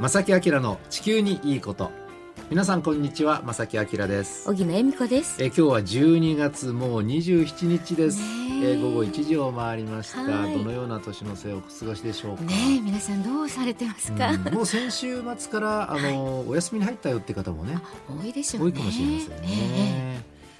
正木明の地球にいいこと。皆さんこんにちは正木明です。小木野恵美子です。え今日は12月もう27日です、ねえ。え午後1時を回りました。はい。どのような年の瀬をお過ごしでしょうか、ねえ皆さんどうされてますか、うんもう先週末からあの、お休みに入ったよって方もね多いでしょうね。多いかもしれませんね。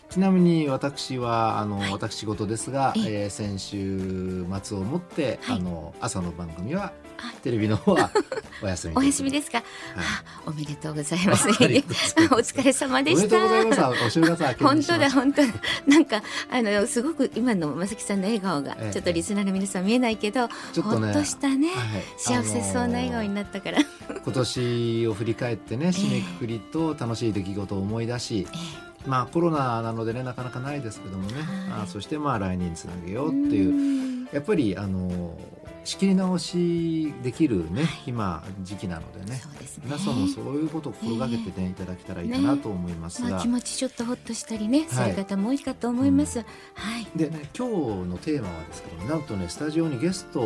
ねちなみに私はあの、私事ですが、ええ。ー先週末をもって、はい。あの朝の番組はあ。テレビの方は お休みお休みですすか、はい。あ おめでとうございます。お疲れ様でおめでとしたうございます。お正月明け本当だ本当だ。なんかあのすごく今の正木さんの笑顔が、ええ。ちょっとリスナーの皆さん見えないけど、ちょっとねほっとしたね、はい。幸せそうな笑顔にあなったから、の今年を振り返ってね締めくくりと楽しい出来事を思い出し、えまあコロナなのでねなかなかないですけどもね、はい。あそしてまあ来年につなげようえっていう。うん。やっぱりあの仕切り直しできるね、今時期なのでね。皆さんもそういうことを心がけてね、いただけたらいいかなと思いますが、まあ、気持ちちょっとほっとしたりね、そういう方も多いかと思います、はい。でね今日のテーマはですけどなんとねスタジオにゲスト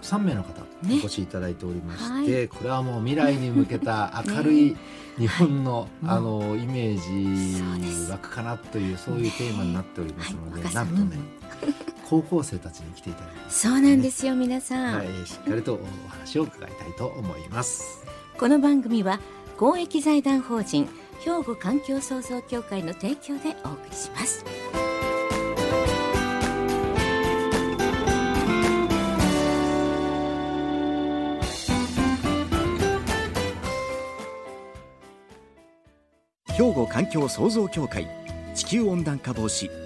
3名の方おね越しいただいておりましはて、これはもう未来に向けた明るい 日本の、はい。あのイメージ湧くかなというそういうテーマになっておりますので、はい。なんとね高校生たちに来ていただいて。ますそうなんですよ皆さん、はい、しっかりとお話を伺いたいと思います。この番組は公益財団法人兵庫環境創造協会の提供でお送りします。兵庫環境創造協会地球温暖化防止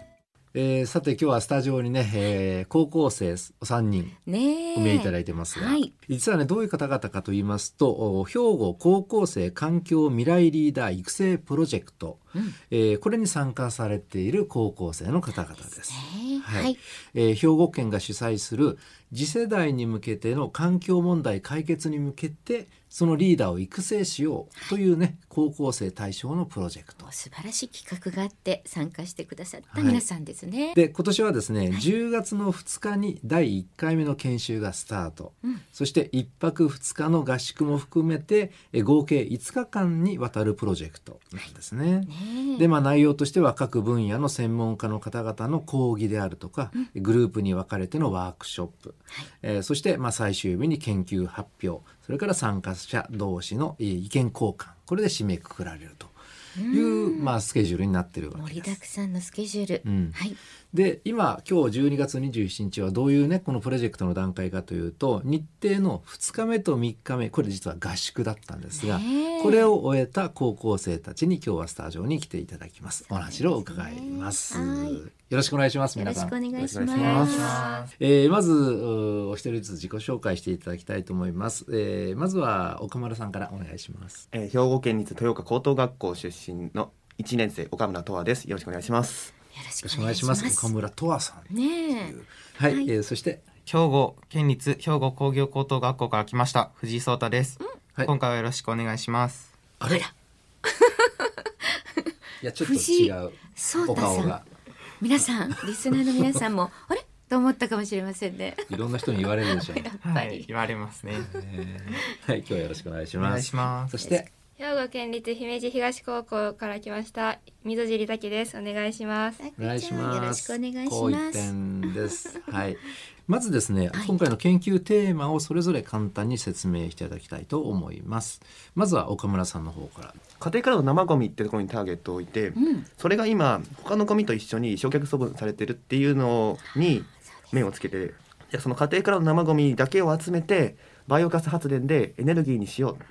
えーさて今日はスタジオにね、えー高校生3人お見え。いただいてますが、はい。実はねどういう方々かと言いますとお兵庫高校生環境未来リーダー育成プロジェクト、うん。えーこれに参加されている高校生の方々です。ねはい。はい。えー兵庫県が主催する次世代に向けての環境問題解決に向けてそのリーダーを育成しようというね高校生対象のプロジェクト。素晴らしい企画があって参加してくださったはい。皆さんですね、で今年はですね、10月の2日に第1回目の研修がスタート、うん。そして1泊2日の合宿も含めてえ合計5日間にわたるプロジェクトなんですね。ねえ。でまあ、内容としては各分野の専門家の方々の講義であるとか、グループに分かれてのワークショップ、えーそしてまあ最終日に研究発表それから参加者同士のえー意見交換。これで締めくくられるという、まあ、スケジュールになってるわけ盛りだです。くさんのスケジュール、うん。はいで今今日12月27日はどういうねこのプロジェクトの段階かというと日程の2日目と3日目これ実は合宿だったんですが、これを終えた高校生たちに今日はスタジオに来ていただきます。お話を伺います。はい。よろしくお願いします皆さん。くお願いしよろしくおま願いします。えーまずうお一人ずつ自己紹介していただきたいと思います、えーまずは岡村さんからお願いします。えー兵庫県立豊岡高等学校出身の1年生岡村とわです。よろしくお願いします。よろしよろしくお願いします。す岡村とわさんねえ。はい、はい。えーそして。兵庫県立兵庫工業高等学校から来ました藤井聡太です、はい。今回はよろしくお願いします。あれ？いやちょっと違うお顔が。皆さんリスナーの皆さんも あれ？と思ったかもしれませんね。いろんな人に言われるでしょう、やっぱり、はい言われますね。え。ーはい今日はよろしくお願いしお願いますします。そして兵庫県立姫路東高校から来ました水尻滝です。お願いします。お願いします。よろしくお願いしこう一ます点です。はい。まずですね、はい。今回の研究テーマをそれぞれ簡単に説明していただきたいと思います。まずは岡村さんの方から。家庭からの生ゴミってところにターゲットを置いて、うん。それが今他のゴミと一緒に焼却処分されてるっていうのに目をつけてじその家庭からの生ゴミだけを集めてバイオガス発電でエネルギーにしよう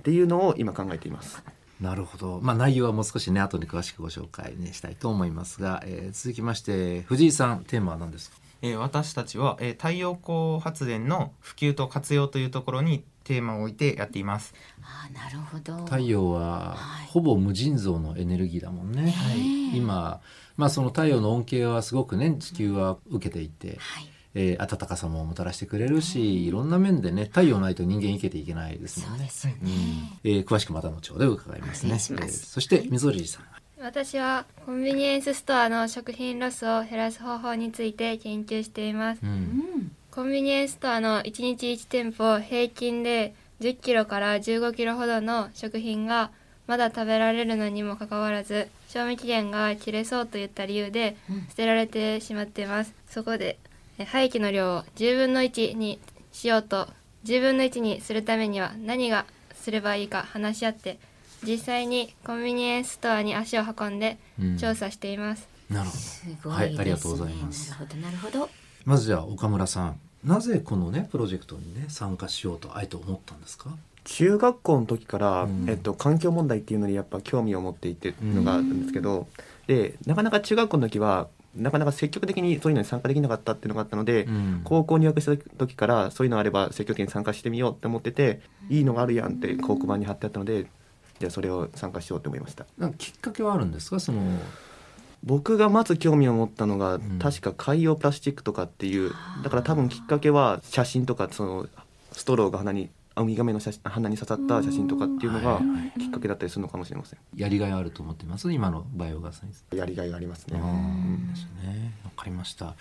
っていうのを今考えています。なるほど。まあ内容はもう少しね後に詳しくご紹介ねしたいと思いますが、えー続きまして藤井さんテーマは何ですか？えー私たちは、えー太陽光発電の普及と活用というところにテーマを置いてやっています。あーなるほど。太陽ははい。ほぼ無尽蔵のエネルギーだもんね、はい今まあその太陽の恩恵はすごくね地球は受けていて、はいええー暖かさももたらしてくれるし、いろんな面でね太陽ないと人間生きていけないですもんねそうで。すよね、えー詳しくまた後ほど伺いますね。お願いしますえーそして溝尻さん。私はコンビニエンスストアの食品ロスを減らす方法について研究していますう。んコンビニエンスストアの1日1店舗平均で10キロから15キロほどの食品がまだ食べられるのにもかかわらず賞味期限が切れそうといった理由で捨てられてしまっています。そこでえ廃棄の量を10分の1にしようと10分の1にするためには何がすればいいか話し合って実際にコンビニエンスストアに足を運んでうん調査しています。なるほど。すごいはいですね、ありがとうございますなるほどなるほどまずじゃあ岡村さん、なぜこのねプロジェクトにね参加しようとあえて思ったんですか？中学校の時から、うんえっと、環境問題っていうのにやっぱ興味を持っていてっていうのがあるんですけど、でなかなか中学校の時はなかなか積極的にそういうのに参加できなかったっていうのがあったので、うん。高校入学した時からそういうのあれば積極的に参加してみようって思ってていいのがあるやんって広告板に貼ってあったのでじゃあそれを参加しようと思いました。なんかきっかけはあるんですか？その。僕がまず興味を持ったのが、ん。確か海洋プラスチックとかっていうだから多分きっかけは写真とかそのストローが鼻にウミガメの写真鼻に刺さった写真とかっていうのがきっかけだったりするのかもしれませんやりがいあると思ってます今のバイオガスに。やりがいがありますねうんですね。わかりました。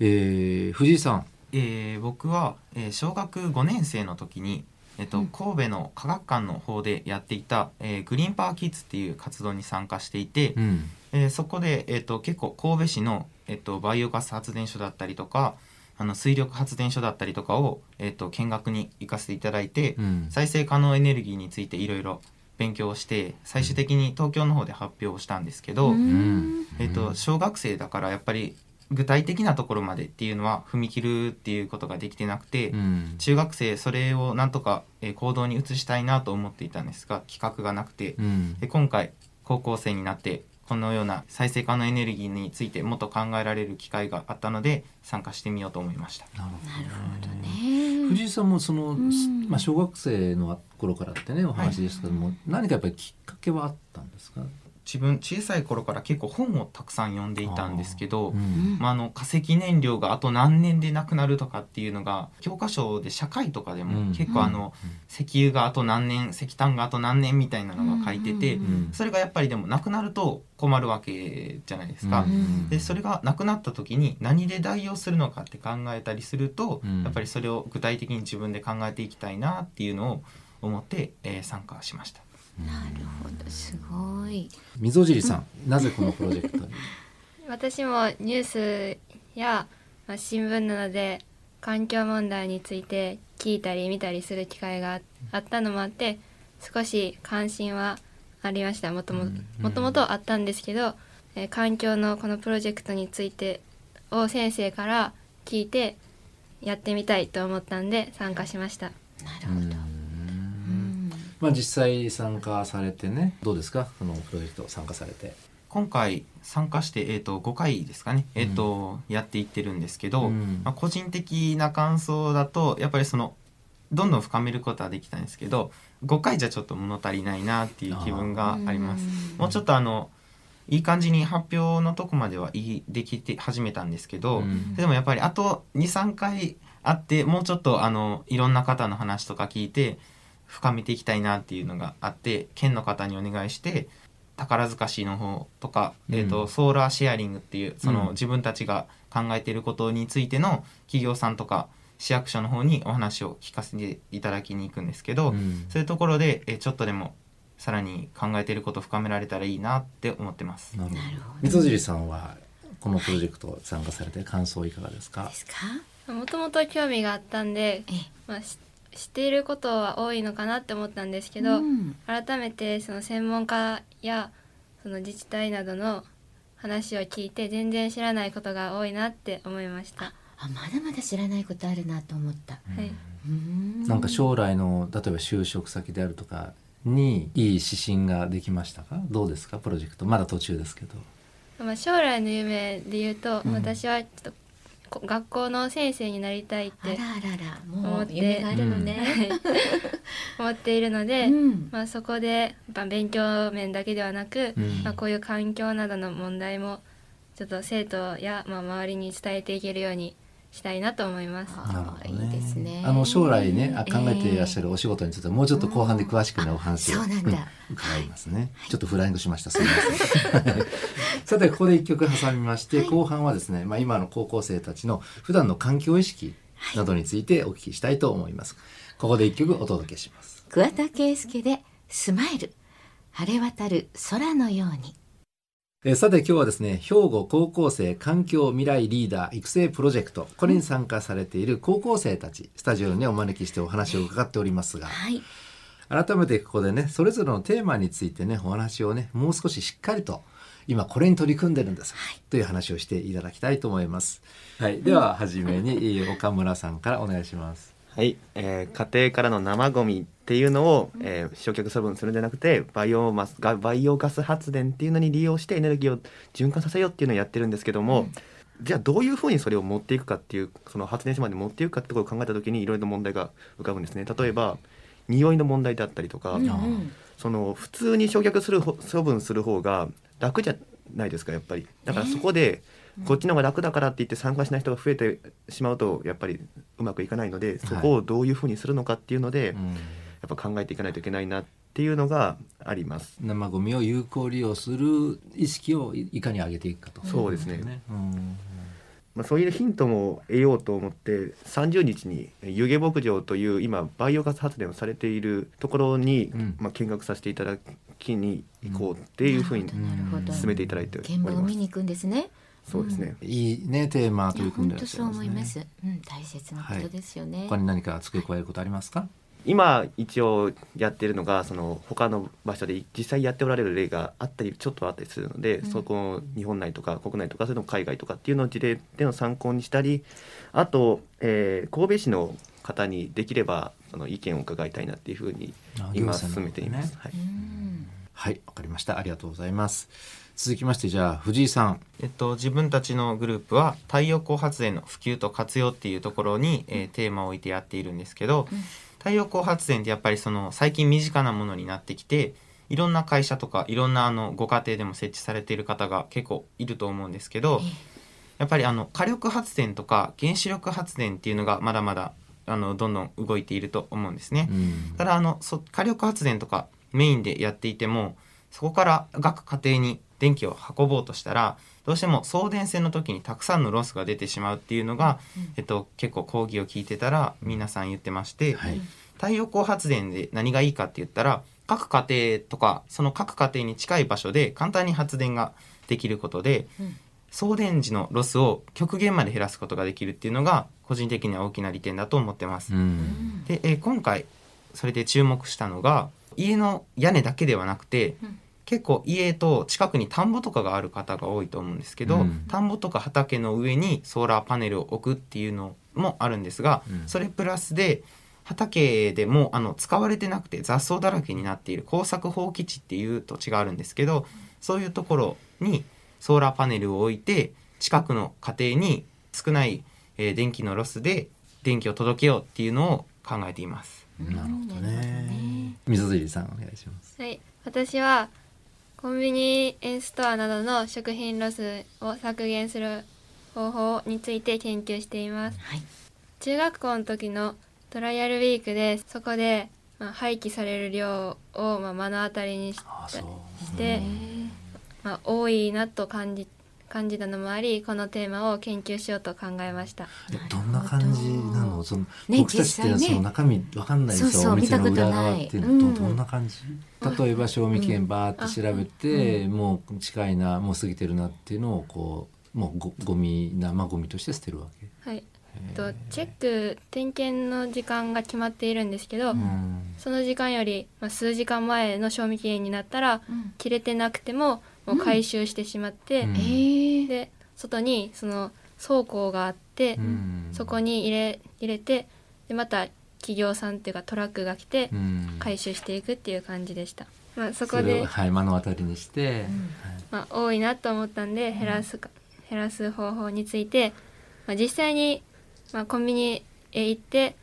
えー、藤井さん。えー僕は、えー小学5年生の時に、えっと神戸の科学館の方でやっていた、えーグリーンパワーキッズっていう活動に参加していて、うん。えーそこで、えっと結構神戸市の、えっとバイオガス発電所だったりとかあの水力発電所だったりとかを、えっと見学に行かせていただいて、うん。再生可能エネルギーについていろいろ勉強をして最終的に東京の方で発表をしたんですけど、うん。えっと小学生だからやっぱり具体的なところまでっていうのは踏み切るっていうことができてなくて、うん。中学生それをなんとか、えー行動に移したいなと思っていたんですが企画がなくて、うん。で今回高校生になってこのような再生可能エネルギーについてもっと考えられる機会があったので参加してみようと思いました。なるほどどね。ね藤井さんもその、んまあ小学生の頃からってねお話ですけども、何かやっぱりきっかけはあったんですか？自分小さい頃から結構本をたくさん読んでいたんですけど、うん。まあ、あの化石燃料があと何年でなくなるとかっていうのが教科書で社会とかでうん。も結構あの、石油があと何年石炭があと何年みたいなのが書いてて、うん。それがやっぱりでもなくなると困るわけじゃないですか。うん。でそれがなくなった時に何で代用するのかって考えたりすると、うん。やっぱりそれを具体的に自分で考えていきたいなっていうのを思って、えー参加しました。なるほどすごい溝尻さん、なぜこのプロジェクトに？私もニュースや、まあ、新聞などで環境問題について聞いたり見たりする機会がああったのもあって少し関心はありましたもともうんもともとあったんですけど、えー環境のこのプロジェクトについてを先生から聞いてやってみたいと思ったんで参加しました。なるほど、うんまあ実際参加されてねどうですか？このプロジェクト参加されて。今回参加して、えー、と5回ですかね、えーとやっていってるんですけど、うん。まあ、個人的な感想だとやっぱりそのどんどん深めることはできたんですけど5回じゃちょっと物足りないなっていう気分があります。もうちょっとあのいい感じに発表のとこまではいいできて始めたんですけど、うん。でもやっぱりあと23回あってもうちょっとあのいろんな方の話とか聞いて深めていきたいなっていうのがあって県の方にお願いして宝塚市の方とか、うん。えー、とソーラーシェアリングっていうその、うん。自分たちが考えていることについての企業さんとか市役所の方にお話を聞かせていただきに行くんですけど、うん。そういうところで、えーちょっとでもさらに考えていることを深められたらいいなって思ってます。なるほど。なるほど溝尻さんはこのプロジェクト参加されて感想いかがですか？で。すか？もともと興味があったんで、えまあ、し知っていることは多いのかなって思ったんですけど、うん改めてその専門家やその自治体などの話を聞いて全然知らないことが多いなって思いました。あまだまだ知らないことあるなと思った。はい、うん。なんか将来の例えば就職先であるとかにいい指針ができましたか？どうですか？プロジェクト。まだ途中ですけど。まあ、将来の夢で言うと、うん。私はちょっとこ学校の先生になりたいって思って夢があるのね、思っているので、うん。まあ、そこで、まあ、勉強面だけではなく、うん。まあ、こういう環境などの問題もちょっと生徒や、まあ、周りに伝えていけるようにしたいなと思います。なるほどね。いいですね。あの将来ねあ考えていらっしゃる、るお仕事についてもうちょっと後半で詳しくねお話を伺いますね、ちょっとフライングしました。すみませんさてここで一曲挟みまして、後半はですね、まあ、今の高校生たちの普段の環境意識などについてお聞きしたいと思います。ここで一曲お届けします。桑田佳祐でスマイル。晴れ渡る空のように。えーさて今日はですね兵庫高校生環境未来リーダー育成プロジェクト。これに参加されている高校生たちスタジオにねお招きしてお話を伺っておりますがはい。改めてここでねそれぞれのテーマについてねお話をねもう少ししっかりと今これに取り組んでるんです、という話をしていただきたいと思います。はい、では初めにえー岡村さんからお願いします。はい、えー家庭からの生ゴミっていうのを、えー焼却処分するんじゃなくてバイオマスがバイオガス発電っていうのに利用してエネルギーを循環させようっていうのをやってるんですけども、じゃあどういうふうにそれを持っていくかっていうその発電所まで持っていくかってことを考えた時にいろいろな問題が浮かぶんですね。例えば匂いの問題だったりとか、うんうん。その普通に焼却する方処分する方が楽じゃないですかやっぱり。だからそこで、こっちの方が楽だからって言って参加しない人が増えてしまうとやっぱりうまくいかないのでそこをどういうふうにするのかっていうので、やうん。っぱ考えていかないといけないなっていうのがあります。生ゴミを有効利用する意識をいいかに上げていくかと。そうですね。うん。まあ、そういうヒントも得ようと思って30日に湯気牧場という今バイオガス発電をされているところに、うん。まあ、見学させていただきに行こうっていうふうに進めていただいており現場をます。見に行くんですね。そうですね、いいねテーマ取り組んで。らっしゃい本当そう。思います、うん、大切なことですよね、他に何か付け加えることありますか？今一応やってるのがその他の場所で実際やっておられる例があったりちょっとあったりするので、そこを日本内とか国内とかそれとも海外とかっていうのを事例での参考にしたりあと、えー神戸市の方にできればその意見を伺いたいなっていうふうにあ今進めています。ねはい。うんはい、わかりました。ありがとうございます。続きましてじゃあ藤井さん。えっと、自分たちのグループは太陽光発電の普及と活用っていうところに、えーテーマを置いてやっているんですけど、太陽光発電ってやっぱりその最近身近なものになってきていろんな会社とかいろんなあのご家庭でも設置されている方が結構いると思うんですけど、やっぱりあの火力発電とか原子力発電っていうのがまだまだあのどんどん動いていると思うんですね。うんただあのそ火力発電とかメインでやっていてもそこから各家庭に電気を運ぼうとしたらどうしても送電線の時にたくさんのロスが出てしまうっていうのが、えっと、結構講義を聞いてたら皆さん言ってまして、はい。太陽光発電で何がいいかって言ったら各家庭とかその各家庭に近い場所で簡単に発電ができることで、うん。送電時のロスを極限まで減らすことができるっていうのが個人的には大きな利点だと思ってます。うん。で、えー今回それで注目したのが家の屋根だけではなくて、うん。結構家と近くに田んぼとかがある方が多いと思うんですけど、うん。田んぼとか畑の上にソーラーパネルを置くっていうのもあるんですが、うん。それプラスで畑でもあの使われてなくて雑草だらけになっている耕作放棄地っていう土地があるんですけどそういうところにソーラーパネルを置いて近くの家庭に少ない、えー電気のロスで電気を届けようっていうのを考えています。なるほどなるほどねね。水釣さんお願いします。はい、私はコンビニエンスストアなどの食品ロスを削減する方法について研究しています。はい中学校の時のトライアルウィークでそこで、まあ、廃棄される量を、まあ、目の当たりに。して、まあ、多いなと感じ感じたのもありこのテーマを研究しようと考えました。えどんな感じなの？その、ね僕たちってその中身わかんないですよそうそうお店の見た裏ことない。側っていうの、うん。どどんな感じ？例えば賞味期限バーって調べて、もう近いなもう過ぎてるなっていうのをこうもうごゴミ生ゴミとして捨てるわけ。はい、えっとチェック点検の時間が決まっているんですけど、うん。その時間より、まあ、数時間前の賞味期限になったら、うん。切れてなくてももう回収してしまって、うん。えー。で外にその倉庫があって、うん。そこに入れ入れてでまた企業さんっていうかトラックが来てうん。回収していくっていう感じでした、まあ、そこで、はい目の当たりにして、まあ、多いなと思ったんで減らすか、減らす方法について、まあ、実際に、まあ、コンビニへ行って、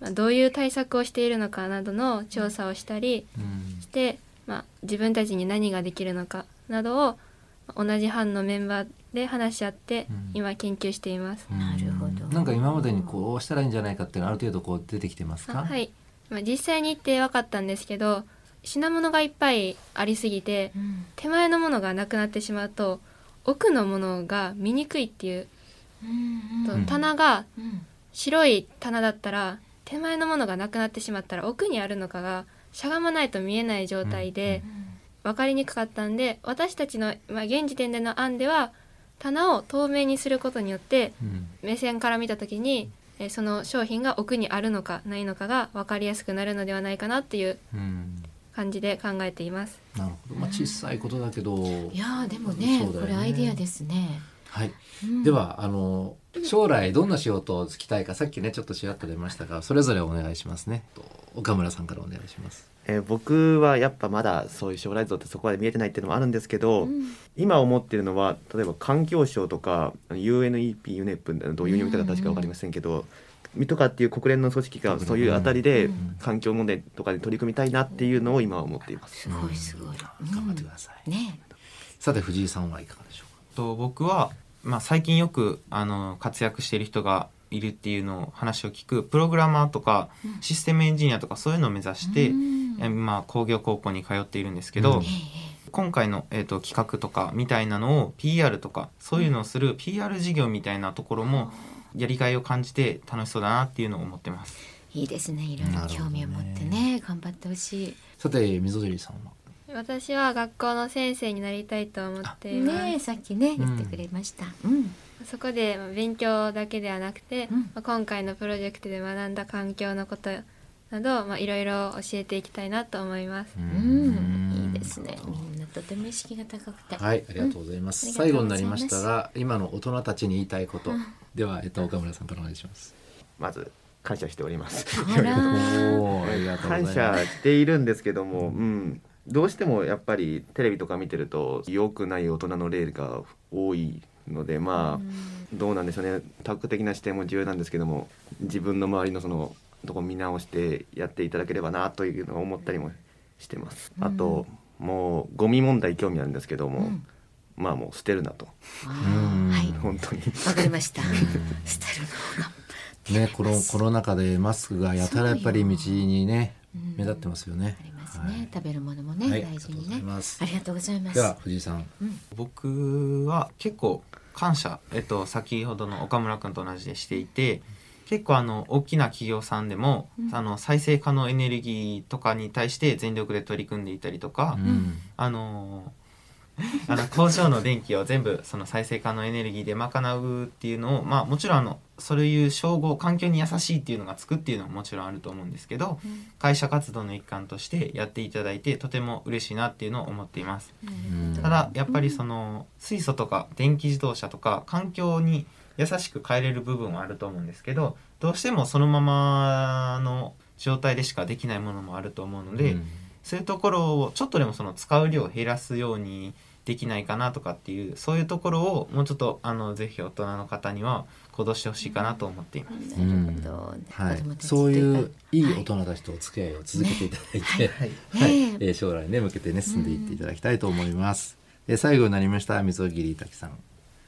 まあ、どういう対策をしているのかなどの調査をしたりうん。して、まあ、自分たちに何ができるのかなどをまあ同じ班のメンバーで話し合ってうん。今研究しています。なるほど。なんか今までにこうしたらいいんじゃないかっていうのはある程度こう出てきてますか？あはい、まあ、実際に行って分かったんですけど品物がいっぱいありすぎてうん。手前のものがなくなってしまうと奥のものが見にくいっていううんと、うん。棚がうん白い棚だったら手前のものがなくなってしまったら奥にあるのかがしゃがまないと見えない状態で分かりにくかったんで私たちの、まあ、現時点での案では棚を透明にすることによってうん目線から見た時にえーその商品が奥にあるのかないのかが分かりやすくなるのではないかなっていううん感じで考えています。なるほど。まあ小さいことだけど。いやーでもねねこれアイディアですね。はい。うんではあの将来どんな仕事をつきたいかさっきねちょっとちらっと出ましたがそれぞれお願いしますね。岡村さんからお願いします。えー僕はやっぱまだそういう将来像ってそこまで見えてないっていうのもあるんですけど、うん。今思ってるのは例えば環境省とか UNEP、UNEP どういう読み方か確か分かりませんけど、とかっていう国連の組織がそういうあたりでうん。環境問題とかに取り組みたいなっていうのを今は思っています。すごいすごい。頑張ってください。ね。さて藤井さんはいかがでしょうと僕は、まあ、最近よくあの活躍している人がいるっていうのを話を聞くプログラマーとかうん。システムエンジニアとかそういうのを目指して、うんえまあ、工業高校に通っているんですけど、うんえ今回の、えー、と企画とかみたいなのを PR とかそういうのをする PR 事業みたいなところもやりがいを感じて楽しそうだなっていうのを思ってます。えいいですねいろいろ興味を持ってね頑張ってほしい。さて溝尻さんは？私は学校の先生になりたいと思っています。ねえさっきね言ってくれました。うんそこでまあ勉強だけではなくて、うんまあ今回のプロジェクトで学んだ環境のことなどまあいろいろ教えていきたいなと思います。うんいいですねみんなとても意識が高くて。はい、ありがとうございます。うん最後になりましたが、今の大人たちに言いたいこと、では、えっと、岡村さんからお願いします。まず感謝しております。あら おーありがとうござい感ます。謝しているんですけども、うん、どうしてもやっぱりテレビとか見てると良くない大人の例が多いのでまあどうなんでしょうね多角的な視点も重要なんですけども自分の周りのそのとこ見直してやっていただければなというのを思ったりもしてます。あともうゴミ問題興味あるんですけども、うん。まあもう捨てるなと。あうん。ーはい。本当に。わかりました。捨てるのが。ね、このコロナ禍でマスクがやたらやっぱり道にねうん。目立ってますよね。あ。りますはい。ね。食べるものもねはい。大事にありがとうございねます。ありがとうございます。では藤井さん。僕は結構感謝、えっと、先ほどの岡村君と同じでしていて結構あの大きな企業さんでも、うん。あの再生可能エネルギーとかに対して全力で取り組んでいたりとか、うん。あの あの工場の電気を全部その再生可能エネルギーで賄うっていうのをまあもちろんあのそういう称号環境に優しいっていうのがつくっていうのももちろんあると思うんですけど会社活動の一環としてやっていただいてとても嬉しいなっていうのを思っています。うん。ただやっぱりその水素とか電気自動車とか環境に優しく変えれる部分はあると思うんですけどどうしてもそのままの状態でしかできないものもあると思うので、うんそういうところをちょっとでもその使う量を減らすようにできないかなとかっていうそういうところをもうちょっとあのぜひ大人の方には行動してほしいかなと思っています。なるほど。はいそういういいは大人たちとお付き合いを続けていただいて、はい はい、ねえー将来ね向けてね進んでいっていただきたいと思います。で最後になりました溝桐滝さん。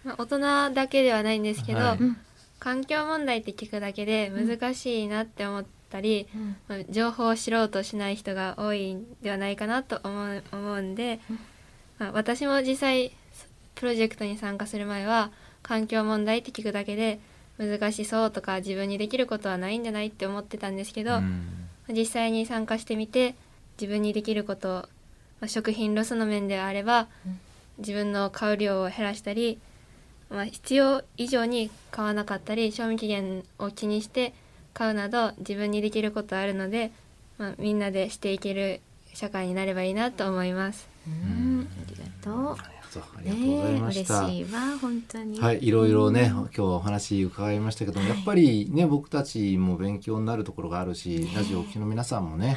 まあ、大人だけではないんですけど、はい。うん。環境問題って聞くだけで難しいなって思ったり、うん。まあ情報を知ろうとしない人が多いんではないかなと思う思うんで、まあ、私も実際プロジェクトに参加する前は環境問題って聞くだけで難しそうとか自分にできることはないんじゃないって思ってたんですけど、うん。実際に参加してみて自分にできること、まあ、食品ロスの面であれば、うん。自分の買う量を減らしたり、まあ、必要以上に買わなかったり賞味期限を気にして買うなど自分にできることあるので、まあ、みんなでしていける社会になればいいなと思います。うんありがとう。ありがとうございました。嬉しいわ本当に。はい、いろいろね、今日はお話伺いましたけども、やっぱりね、僕たちも勉強になるところがあるし、ラジオをお聞きの皆さんもね、はい。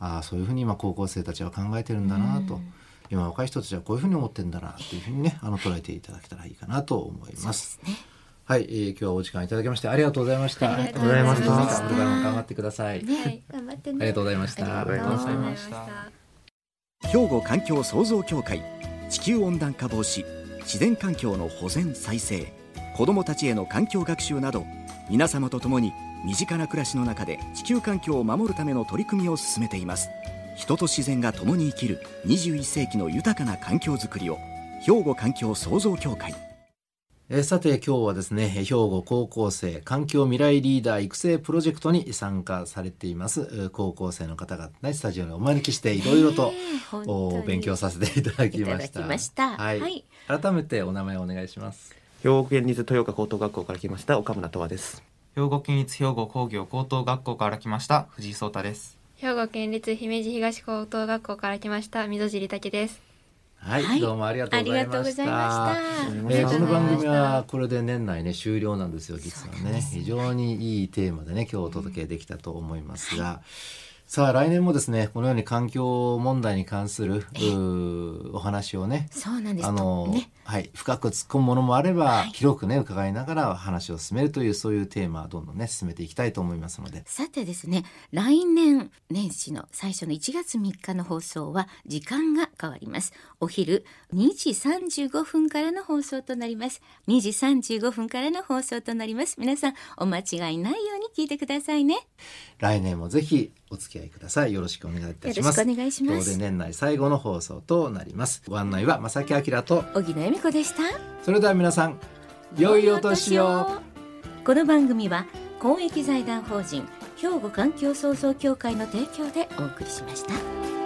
ああ、そういうふうに今高校生たちは考えてるんだなと、うん今若い人たちはこういうふうに思ってんだなっていうふうにね、あの捉えていただけたらいいかなと思いま。ですすね。はい、えー今日はお時間いただきましてありがとうございました。ありがとうございましたこれからも頑張ってください。ね頑張ってね。ありがとうございましたありがとうございましたた。兵庫環境創造協会地球温暖化防止自然環境の保全再生子どもたちへの環境学習など皆様と共に身近な暮らしの中で地球環境を守るための取り組みを進めています人と自然が共に生きる21世紀の豊かな環境づくりを兵庫環境創造協会。えーさて今日はですね兵庫高校生環境未来リーダー育成プロジェクトに参加されています。えー高校生の方々ねスタジオにお招きしていろいろとお勉強させていただきました。いただきました。はい、はい。改めてお名前お願いします。兵庫県立豊岡高等学校から来ました岡村とわです。兵庫県立兵庫工業高等学校から来ました藤井聡太です兵庫県立姫路東高等学校から来ました溝尻武です。はい、はい。どうもありがとうございました。ありがとうございました。えーこの番組はこれで年内ね終了なんですよ実はね。非常にいいテーマでね今日お届けできたと思いますが、さあ来年もですねこのように環境問題に関するお話をねそうなんです。あの、ね。はい、深く突っ込むものもあれば、はい。広くね伺いながら話を進めるというそういうテーマをどんどんね進めていきたいと思いますので。さてですね来年年始の最初の1月3日の放送は時間が変わります。お昼2時35分からの放送となります。2時35分からの放送となります。皆さんお間違いないように聞いてくださいね。来年もぜひお付き合いください。よろしくお願いいたします。よろしくお願いします。年内最後の放送となります。ご案内は正木明と小木野恵美子でした。それでは皆さん良いお年を。この番組は公益財団法人兵庫環境創造協会の提供でお送りしました